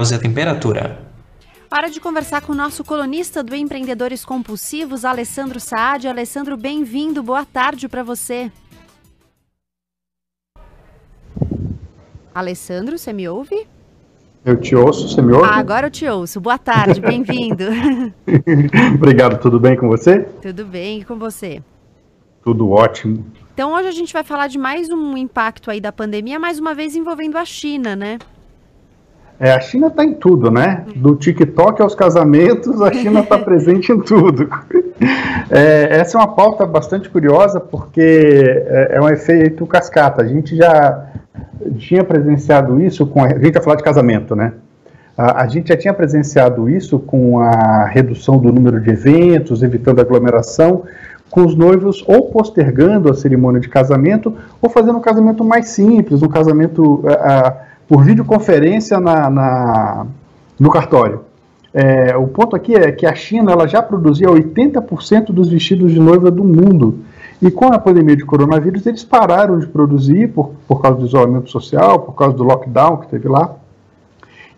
a temperatura. Hora de conversar com o nosso colunista do Empreendedores Compulsivos, Alessandro Saad. Alessandro, bem-vindo. Boa tarde para você. Alessandro, você me ouve? Eu te ouço, você me ouve? Ah, agora eu te ouço. Boa tarde, bem-vindo. Obrigado, tudo bem com você? Tudo bem, e com você? Tudo ótimo. Então hoje a gente vai falar de mais um impacto aí da pandemia, mais uma vez envolvendo a China, né? É, a China está em tudo, né? Do TikTok aos casamentos, a China está presente em tudo. É, essa é uma pauta bastante curiosa porque é, é um efeito cascata. A gente já tinha presenciado isso com. A, a gente vai falar de casamento, né? A, a, gente já tinha presenciado isso com a redução do número de eventos, evitando aglomeração, com os noivos ou postergando a cerimônia de casamento ou fazendo um casamento mais simples, um casamento uh, por videoconferência na, na no cartório. É, o ponto aqui é que a China ela já produzia 80% dos vestidos de noiva do mundo. E com a pandemia de coronavírus, eles pararam de produzir por, por causa do isolamento social, por causa do lockdown que teve lá.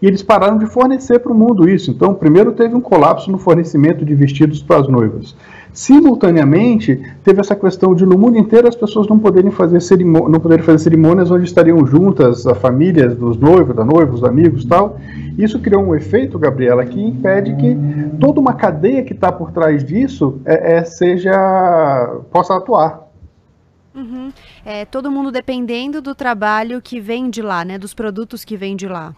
E eles pararam de fornecer para o mundo isso. Então, primeiro teve um colapso no fornecimento de vestidos para as noivas. Simultaneamente, teve essa questão de no mundo inteiro as pessoas não poderem fazer, não poderem fazer cerimônias onde estariam juntas as famílias dos noivos, da noiva, os amigos tal. Isso criou um efeito, Gabriela, que impede que toda uma cadeia que está por trás disso é, é, seja possa atuar. Uhum. É, todo mundo dependendo do trabalho que vem de lá, né? Dos produtos que vêm de lá.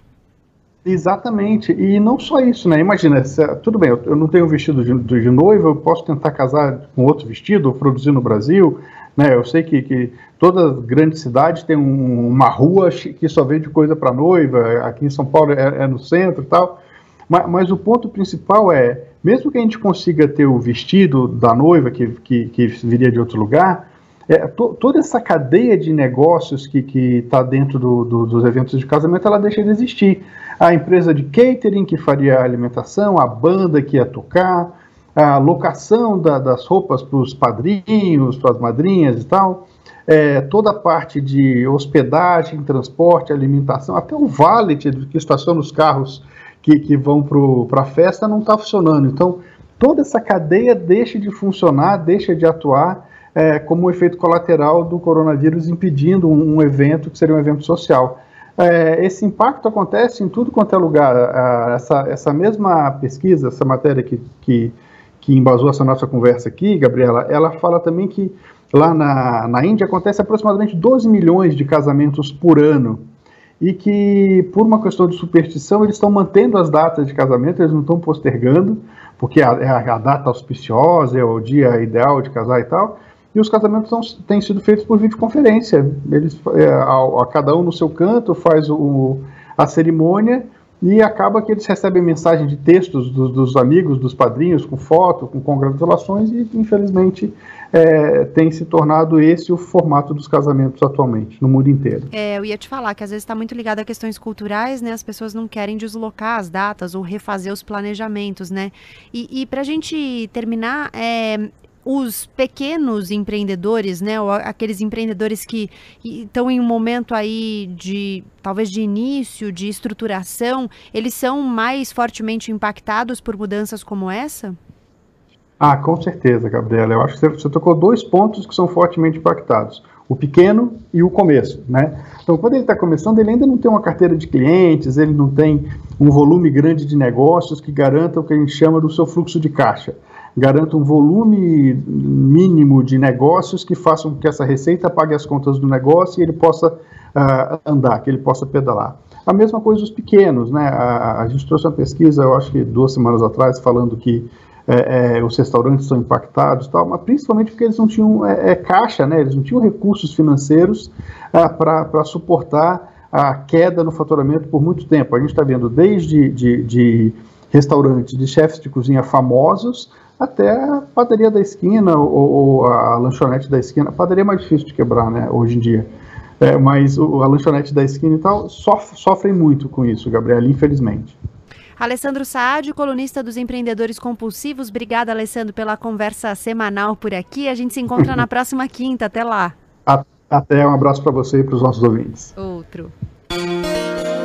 Exatamente, e não só isso, né? Imagina, tudo bem, eu, eu, não tenho vestido de, de noiva, eu posso tentar casar com outro vestido, ou produzir no Brasil, né? Eu sei que, que toda grande cidade tem um, uma rua que só vende coisa para noiva, aqui em São Paulo é, é no centro e tal. Mas, mas, o ponto principal é, mesmo que a gente consiga ter o vestido da noiva que, que, que viria de outro lugar, é, to, toda essa cadeia de negócios que está dentro do, do, dos eventos de casamento, ela deixa de existir. A empresa de catering que faria a alimentação, a banda que ia tocar, a locação da, das roupas para os padrinhos, para as madrinhas e tal, é, toda a parte de hospedagem, transporte, alimentação, até o valet que estaciona os carros que, que vão para a festa não está funcionando. Então, toda essa cadeia deixa de funcionar, deixa de atuar é, como um efeito colateral do coronavírus impedindo um, um evento que seria um evento social. É, esse impacto acontece em tudo quanto é lugar. essa, essa mesma pesquisa, essa matéria que, que que embasou essa nossa conversa aqui, Gabriela, ela fala também que lá na, na Índia acontece aproximadamente 12 milhões de casamentos por ano e que, por uma questão de superstição, eles estão mantendo as datas de casamento, eles não estão postergando, porque é a, a, data auspiciosa, é o dia ideal de casar e tal, e os casamentos são, têm sido feitos por videoconferência. Eles, é, a, a, cada um no seu canto faz o, a cerimônia e acaba que eles recebem mensagem de textos dos, dos amigos, dos padrinhos, com foto, com congratulações, e infelizmente é, tem se tornado esse o formato dos casamentos atualmente, no mundo inteiro. É, eu ia te falar que às vezes está muito ligado a questões culturais, né? As pessoas não querem deslocar as datas ou refazer os planejamentos, né? E, e para a gente terminar, é, os pequenos empreendedores, né, ou aqueles empreendedores que estão em um momento aí de talvez de início, de estruturação, eles são mais fortemente impactados por mudanças como essa? Ah, com certeza, Gabriela. Eu acho que você, tocou dois pontos que são fortemente impactados o pequeno e o começo, né? Então, quando ele está começando, ele ainda não tem uma carteira de clientes, ele não tem um volume grande de negócios que garanta o que a gente chama do seu fluxo de caixa garanta um volume mínimo de negócios que façam com que essa receita pague as contas do negócio e ele possa uh, andar, que ele possa pedalar. A mesma coisa os pequenos, né? A, a, gente trouxe uma pesquisa, eu acho que duas semanas atrás, falando que é, é, os restaurantes são impactados, tal, mas principalmente porque eles não tinham é, é caixa, né? Eles não tinham recursos financeiros ah, para suportar a queda no faturamento por muito tempo. A gente está vendo desde de, de restaurantes de chefes de cozinha famosos até a padaria da esquina ou, ou, a lanchonete da esquina. A padaria é mais difícil de quebrar, né, hoje em dia. É, mas o, a lanchonete da esquina e tal sof sofrem muito com isso, Gabriela, infelizmente. Alessandro Saad, colunista dos Empreendedores Compulsivos. Obrigada, Alessandro, pela conversa semanal por aqui. A gente se encontra na próxima quinta. Até lá. Até um abraço para você e para os nossos ouvintes. Outro.